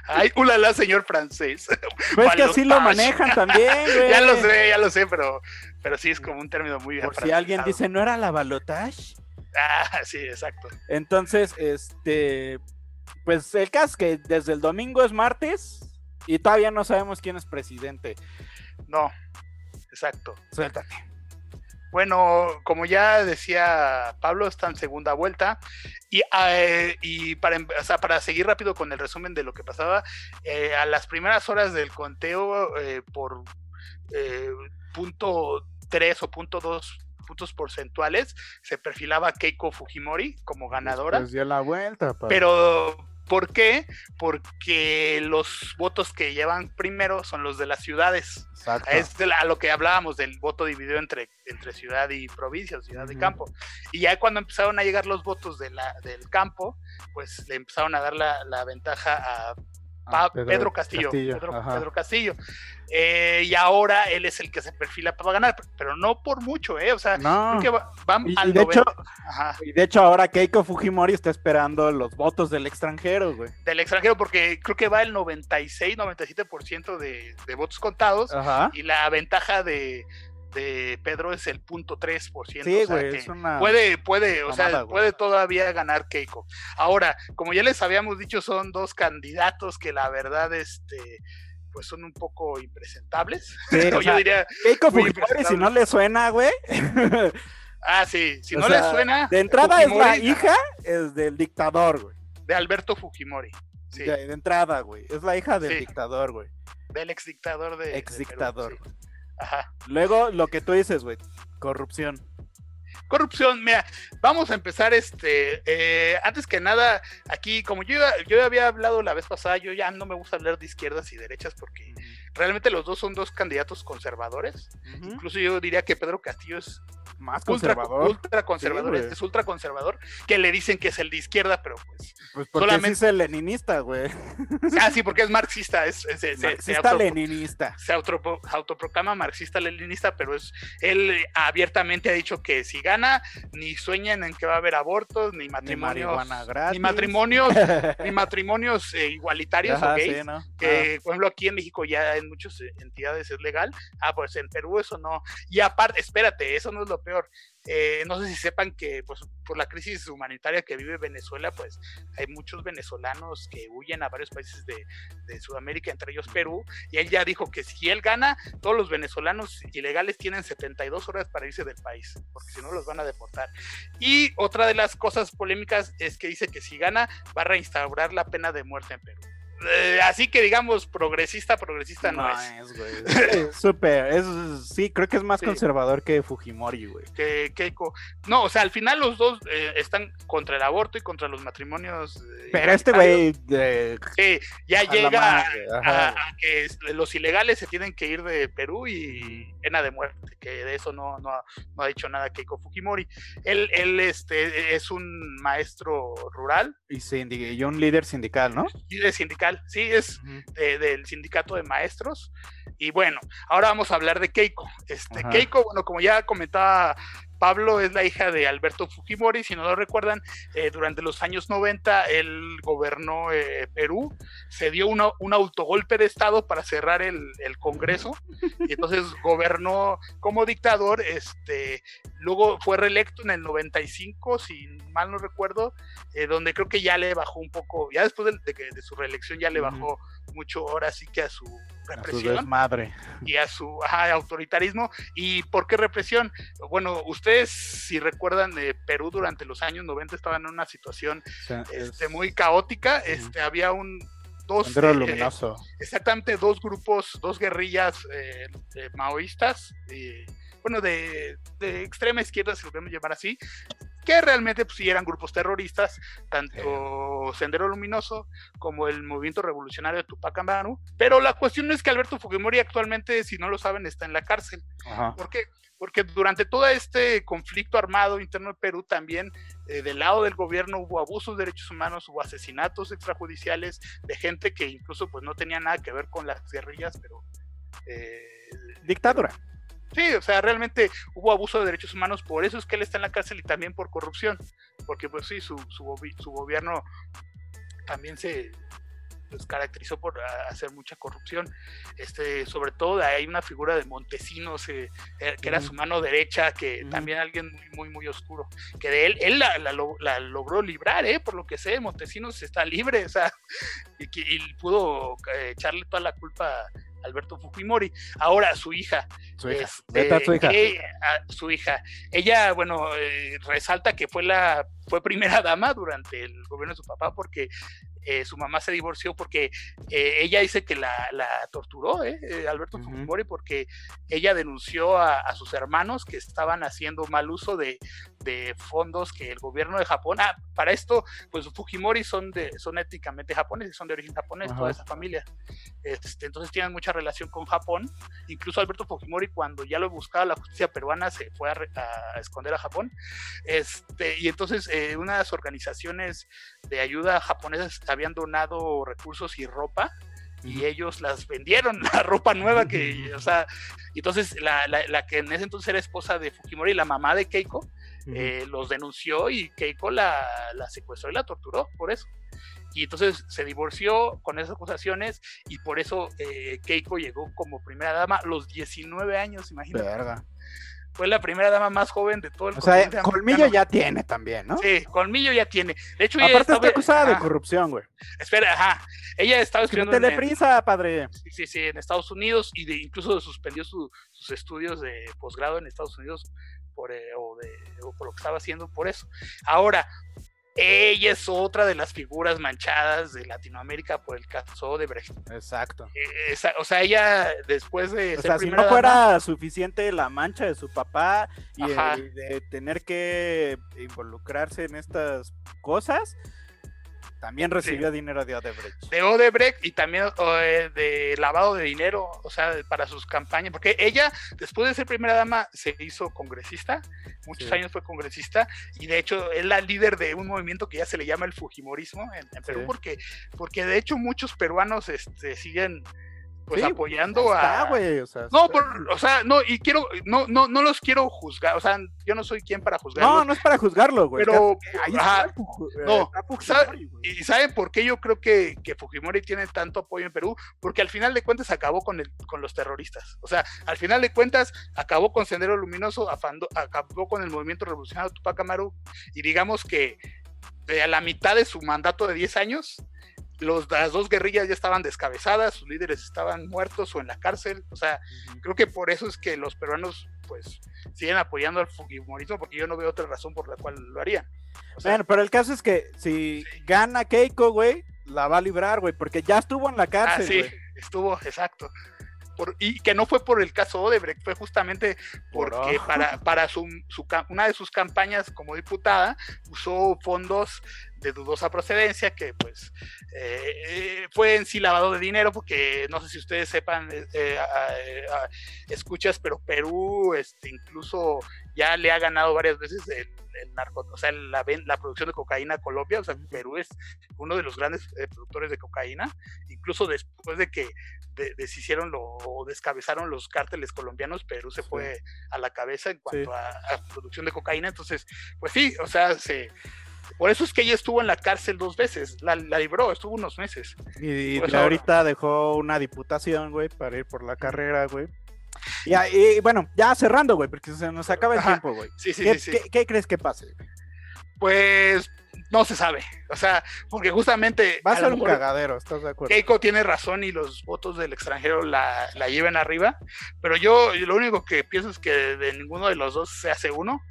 Ay, ulala, señor francés. Pues que así lo manejan también, güey. ya lo sé, ya lo sé, pero, pero sí es como un término muy Por si alguien dice, ¿no era la balotage? Ah, sí, exacto. Entonces, este, pues el caso es que desde el domingo es martes y todavía no sabemos quién es presidente. No, exacto. Suéltate. Bueno, como ya decía Pablo, está en segunda vuelta. Y, eh, y para, para seguir rápido con el resumen de lo que pasaba, eh, a las primeras horas del conteo, eh, por punto 3 o punto 2 puntos porcentuales, se perfilaba Keiko Fujimori como ganadora. dio la vuelta. Pero ¿Por qué? Porque los votos que llevan primero son los de las ciudades. Es a lo que hablábamos del voto dividido entre, entre ciudad y provincia, ciudad y campo. Y ya cuando empezaron a llegar los votos de la, del campo, pues le empezaron a dar la, la ventaja a Ah, Pedro, Castillo. Pedro, Castillo. Eh, y ahora él es el que se perfila para ganar, pero no por mucho, ¿eh? O sea, no. creo que van y, de hecho, y de hecho, ahora Keiko Fujimori está esperando los votos del extranjero, güey. Del extranjero, porque creo que va el 96, 97% de, de votos contados. Y la ventaja de, de Pedro es el punto 3%. Sí, güey, es una puede, puede, o sea, puede todavía ganar Keiko. Ahora, como ya les habíamos dicho, son dos candidatos que la verdad, este, pues son un poco impresentables. yo diría. Keiko Fujimori, si no le suena, güey. ah, sí, si no le suena. De entrada es la hija es del dictador, güey. De Alberto Fujimori. Sí. De, entrada, güey. Es la hija del dictador, güey. Del ex dictador de. Ex dictador. Ajá. Luego, lo que tú dices, güey, corrupción. corrupción, mira, vamos a empezar este, eh, antes que nada, aquí, como yo, yo había hablado la vez pasada, yo ya no me gusta hablar de izquierdas y derechas porque realmente los dos son dos candidatos conservadores. Incluso yo diría que Pedro Castillo es más conservador. Ultra, conservador, este es ultra conservador, que le dicen que es el de izquierda, pero pues. Pues porque solamente... es el leninista, güey. Ah, sí, porque es marxista, es, marxista leninista. Se autoproclama marxista leninista, pero es él abiertamente ha dicho que si gana, ni sueñan en que va a haber abortos, ni matrimonios, ni, matrimonios, ni matrimonios eh, igualitarios o gays, que por ejemplo aquí en México ya en muchas entidades es legal. Ah, pues en Perú eso no. Y aparte, espérate, eso no es lo peor. Eh, no sé si sepan que pues, por la crisis humanitaria que vive Venezuela, pues hay muchos venezolanos que huyen a varios países de, Sudamérica, entre ellos Perú, y él ya dijo que si él gana, todos los venezolanos ilegales tienen 72 horas para irse del país, porque si no los van a deportar. Y otra de las cosas polémicas es que dice que si gana, va a reinstaurar la pena de muerte en Perú. Eh, así que digamos progresista, progresista no, es. güey. Súper, sí, creo que es más conservador que Fujimori, güey. Que Keiko. No, o sea, al final los dos eh, están contra el aborto y contra los matrimonios. Eh, Pero este güey. sí, ya llega a, que los ilegales se tienen que ir de Perú y pena de muerte, que de eso no, no, ha, dicho nada Keiko Fujimori. Él, él este, es un maestro rural. Y, y un líder sindical, ¿no? Líder sindical sí, es del sindicato de maestros. Y bueno, ahora vamos a hablar de Keiko. Este, Keiko, bueno, como ya comentaba Pablo es la hija de Alberto Fujimori, si no lo recuerdan, eh, durante los años 90 él gobernó eh, Perú, se dio un autogolpe de Estado para cerrar el, Congreso, y entonces gobernó como dictador, este, luego fue reelecto en el 95, si mal no recuerdo, eh, donde creo que ya le bajó un poco, ya después de, de, de su reelección ya le bajó mucho ahora sí que a su represión. Y a su autoritarismo. ¿Y por qué represión? Bueno, ustedes, si recuerdan, de Perú durante los años 90 estaban en una situación este, muy caótica. Este, había un dos eh, exactamente dos grupos, dos guerrillas eh, maoístas, bueno, de, de, extrema izquierda, si lo podemos llamar así, que realmente pues, sí eran grupos terroristas, tanto Sendero Luminoso como el Movimiento Revolucionario de Tupac Amaru. Pero la cuestión es que Alberto Fujimori actualmente, si no lo saben, está en la cárcel. ¿Por qué? Porque durante todo este conflicto armado interno de Perú también eh, del lado del gobierno hubo abusos de derechos humanos, hubo asesinatos extrajudiciales de gente que incluso pues no tenía nada que ver con las guerrillas, pero... Eh, Dictadura. Sí, o sea, realmente hubo abuso de derechos humanos, por eso es que él está en la cárcel y también por corrupción, porque pues sí, su, su, gobierno también se pues, caracterizó por hacer mucha corrupción. Este, sobre todo hay una figura de Montesinos eh, eh, que era su mano derecha, que también alguien muy, muy, muy oscuro, que de él, él la, la, logró librar, ¿eh? por lo que sé, Montesinos está libre, o sea, y, y pudo eh, echarle toda la culpa Alberto Fujimori. Ahora su hija. Su hija. Este, su hija. su hija. Ella, bueno, eh, resalta que fue la fue primera dama durante el gobierno de su papá porque eh, su mamá se divorció porque eh, ella dice que la, torturó, ¿eh? Alberto Fujimori, porque ella denunció a, sus hermanos que estaban haciendo mal uso de, fondos que el gobierno de Japón, ah, para esto, pues Fujimori son, de, son étnicamente japoneses, son de origen japonés, toda esa familia. Este, entonces tienen mucha relación con Japón. Incluso Alberto Fujimori, cuando ya lo buscaba la justicia peruana, se fue a, esconder a Japón. Este, y entonces una de las organizaciones de ayuda japonesas habían donado recursos y ropa y ellos las vendieron, la ropa nueva que, o sea, entonces la, la, que en ese entonces era esposa de Fujimori, la mamá de Keiko, eh, los denunció y Keiko la, la, secuestró y la torturó por eso. Y entonces se divorció con esas acusaciones y por eso eh, Keiko llegó como primera dama a los 19 años, imagínate fue la primera dama más joven de todo el O sea, Colmillo ya tiene también, ¿no? Sí, Colmillo ya tiene. De hecho, Aparte está acusada de corrupción, güey. Espera, ajá. Ella estaba escribiendo. Teleprisa, padre. Sí, sí, sí, en Estados Unidos y de, incluso suspendió sus estudios de posgrado en Estados Unidos por, eh, o, de, o por lo que estaba haciendo por eso. Ahora, ella es otra de las figuras manchadas de Latinoamérica por el caso de Brecht. Exacto. Eh, o sea, ella después de... O sea, si no fuera suficiente la mancha de su papá y, Ajá. de tener que involucrarse en estas cosas, también recibió dinero de Odebrecht. De Odebrecht y también eh, de lavado de dinero, o sea, para sus campañas, porque ella, después de ser primera dama, se hizo congresista, muchos Sí. años fue congresista, y de hecho es la líder de un movimiento que ya se le llama el Fujimorismo en, en Perú, Sí. porque, porque de hecho muchos peruanos este, siguen pues Sí, apoyando está, a... güey, o sea, no, por, o sea, no, y quiero, no, no, no los quiero juzgar, o sea, yo no soy quien para juzgarlos. No, no es para juzgarlo, güey. Pero, ahí ajá, está eh, no, está ¿sabe-. ¿Y saben por qué yo creo que, que Fujimori tiene tanto apoyo en Perú? Porque al final de cuentas acabó con, el, con los terroristas. O sea, al final de cuentas acabó con Sendero Luminoso, afando- acabó con el movimiento revolucionario Tupac Amaru. Y digamos que eh, a la mitad de su mandato de 10 años, los, las dos guerrillas ya estaban descabezadas, sus líderes estaban muertos o en la cárcel. O sea, creo que por eso es que los peruanos, pues, siguen apoyando al Fujimorismo, porque yo no veo otra razón por la cual lo harían. O sea, Bueno, pero el caso es que si gana Keiko, güey, la va a librar, güey, porque ya estuvo en la Ah, cárcel, sí, güey. estuvo, exacto. Por- y que no fue por el caso Odebrecht, fue justamente Por porque para, para su, su una de sus campañas como diputada usó fondos de dudosa procedencia que pues eh, eh, fue en sí lavado de dinero porque no sé si ustedes sepan eh, a- a- escuchas pero Perú este incluso ya le ha ganado varias veces el, el narco o sea la, producción de cocaína a Colombia o sea Perú es uno de los grandes productores de cocaína incluso después de que de- deshicieron lo, o descabezaron los cárteles colombianos, Perú se fue a la cabeza en cuanto Sí. a, a producción de cocaína, entonces, pues sí, o sea, se, por eso es que ella estuvo en la cárcel dos veces, la, la libró, estuvo unos meses. Y, y Pues ahora- ahorita dejó una diputación, güey, para ir por la carrera, güey. Y, y, bueno, ya cerrando, güey, porque se nos acaba el Ajá. tiempo, güey. Sí, sí, ¿Qué, sí, sí. qué- qué crees que pase? Pues no se sabe, o sea, porque justamente... Va a a ser un cagadero, ¿estás de acuerdo? Keiko tiene razón y los votos del extranjero la, la llevan arriba, pero yo, yo lo único que pienso es que de ninguno de los dos se hace uno.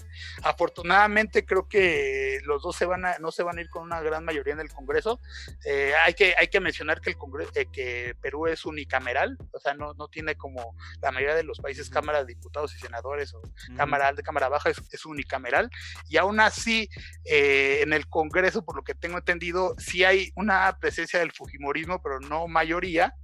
Afortunadamente creo que los dos se van a, no se van a ir con una gran mayoría en el Congreso. Eh, hay, que, hay que mencionar que, el Congreso, eh, que Perú es unicameral, o sea, no, no tiene como la mayoría de los países Cámara de Diputados y Senadores o Cámara Alta, Cámara Baja, es, es unicameral. Y aún así, eh, en el Congreso, por lo que tengo entendido, sí hay una presencia del Fujimorismo, pero no mayoría.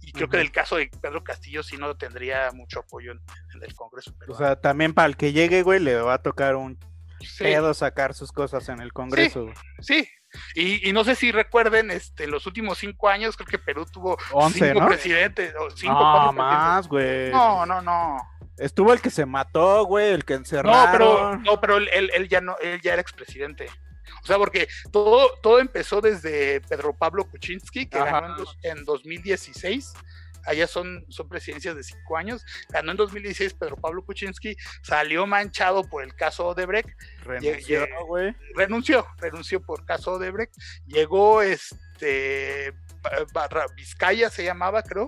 Y creo que en el caso de Pedro Castillo sí no tendría mucho apoyo en, en el Congreso. O sea, también para el que llegue, güey, le va a tocar un Sí. pedo sacar sus cosas en el Congreso, güey. Sí. Y, y no sé si recuerden, este, en los últimos cinco años, creo que Perú tuvo 11, cinco ¿no? presidentes. O cinco, No, más, güey. No, no, no. Estuvo el que se mató, güey, el que encerraron. No, pero, no, pero él, él- él ya no, él ya era expresidente. O sea, porque todo, todo empezó desde Pedro Pablo Kuczynski, que Ajá. ganó en, dos- en 2016. Allá son, son presidencias de cinco años. Ganó en 2016 Pedro Pablo Kuczynski, salió manchado por el caso Odebrecht. Renunció, güey. renunció, renunció por caso Odebrecht. Llegó este Ba- Barra- Vizcaya se llamaba, creo.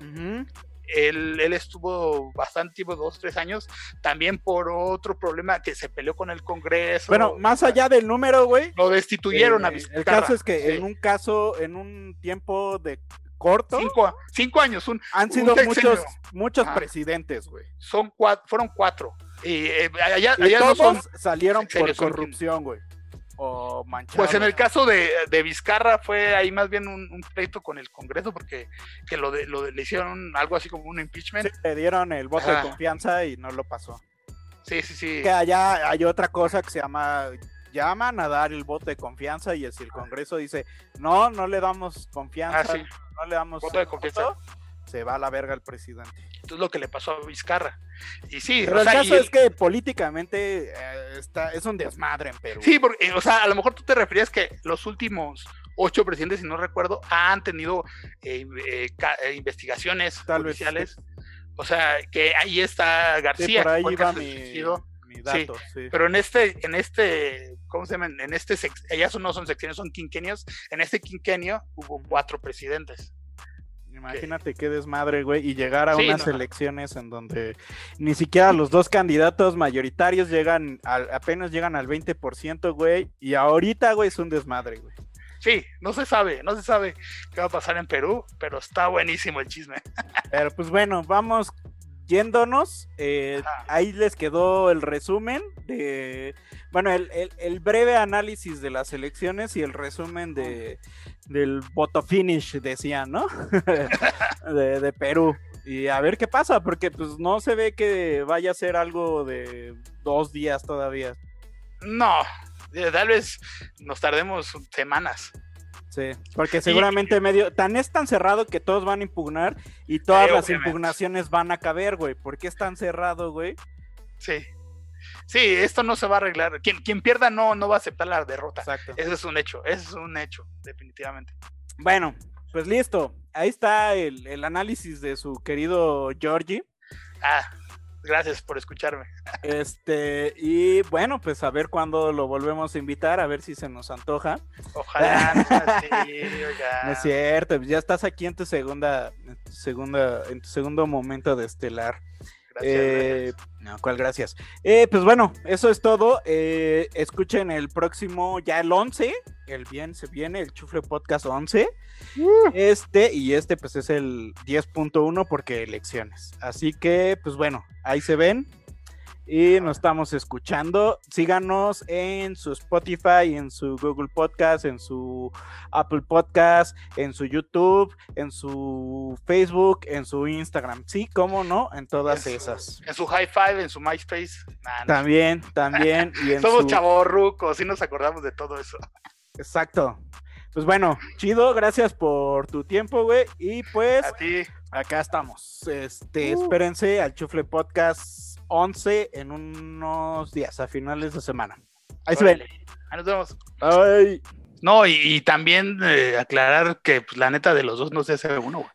Él, él estuvo bastante tiempo, dos, tres años, también por otro problema que se peleó con el Congreso. Bueno, más allá del número, güey. Lo destituyeron a eh, El Vizcarra. caso es que Sí. en un caso, en un tiempo de corto, Cinco, cinco años, un, han sido muchos, muchos presidentes, güey. Son cuatro, fueron cuatro. Y eh, allá, Y allá no todos son. salieron por corrupción, güey. O manchados. Pues en el caso de, de Vizcarra fue ahí más bien un, un pleito con el Congreso porque que lo, de, lo de- le hicieron un- algo así como un impeachment. Sí, le dieron el voto Ajá. de confianza y no lo pasó. Sí, sí, sí. Que allá hay otra cosa que se llama llaman a dar el voto de confianza y si el Congreso dice no, no le damos confianza, Ah, sí. no le damos Voto de confianza. se va a la verga el presidente. Esto es lo que le pasó a Vizcarra. Y sí, Pero o el sea, caso y el- es que políticamente eh, está, es un desmadre en Perú. Sí, porque, o sea, a lo mejor tú te referías que los últimos ocho presidentes, si no recuerdo, han tenido eh, eh, investigaciones Tal vez, judiciales. O sea, que ahí está Sí, García. por ahí iba mi, dato. sí. Pero en este, en este, ¿cómo se llama? En este, ellas no son secciones, son quinquenios. En este quinquenio hubo cuatro presidentes. Imagínate qué desmadre, güey, y llegar a unas elecciones en donde ni siquiera los dos candidatos mayoritarios llegan, apenas llegan al 20%, güey, y ahorita, güey, es un desmadre, güey. Sí, no se sabe, no se sabe qué va a pasar en Perú, pero está buenísimo el chisme. Pero pues bueno, vamos yéndonos. Eh, ahí les quedó el resumen de, bueno, el, el, breve análisis de las elecciones y el resumen de, del voto finish, decían, ¿no? de, de Perú. Y a ver qué pasa, porque pues no se ve que vaya a ser algo de dos días todavía. No, eh, tal vez nos tardemos semanas. Sí, porque seguramente medio, tan es tan cerrado que todos van a impugnar y todas las impugnaciones van a caber, güey. ¿Por qué es tan cerrado, güey? Sí. Sí, esto no se va a arreglar. Quien, quien pierda no, no va a aceptar la derrota. Exacto. Eso es un hecho, eso es un hecho, definitivamente. Bueno, pues listo. Ahí está el, el análisis de su querido Georgie. Ah, Gracias por escucharme. Este, y bueno, pues a ver cuándo lo volvemos a invitar, a ver si se nos antoja. Ojalá, no, es cierto, ya estás aquí en tu segunda, en tu segunda, en tu segundo momento de estelar. Eh, no, ¿cuál gracias? Eh, pues bueno, eso es todo. Eh, escuchen el próximo, ya el 11, el bien se viene, el Chufle Podcast 11. Uh. Este y este pues es el 10.1 porque elecciones. Así que pues bueno, ahí se ven y nos estamos escuchando. Síganos en su Spotify, en su Google Podcast, en su Apple Podcast, en su YouTube, en su Facebook, en su Instagram. Sí, cómo no, en todas esas. En su High Five, en su MySpace. también, también. Somos su... y nos acordamos de todo eso. Exacto. Pues bueno, chido, gracias por tu tiempo, güey. Y pues, a ti. acá estamos. Este, uh. espérense al Chufle Podcast 11 en unos días, a finales de semana. Ahí se ven. Ahí nos vemos. Ay. No, y, también eh, aclarar que pues, la neta de los dos no se hace uno, güey.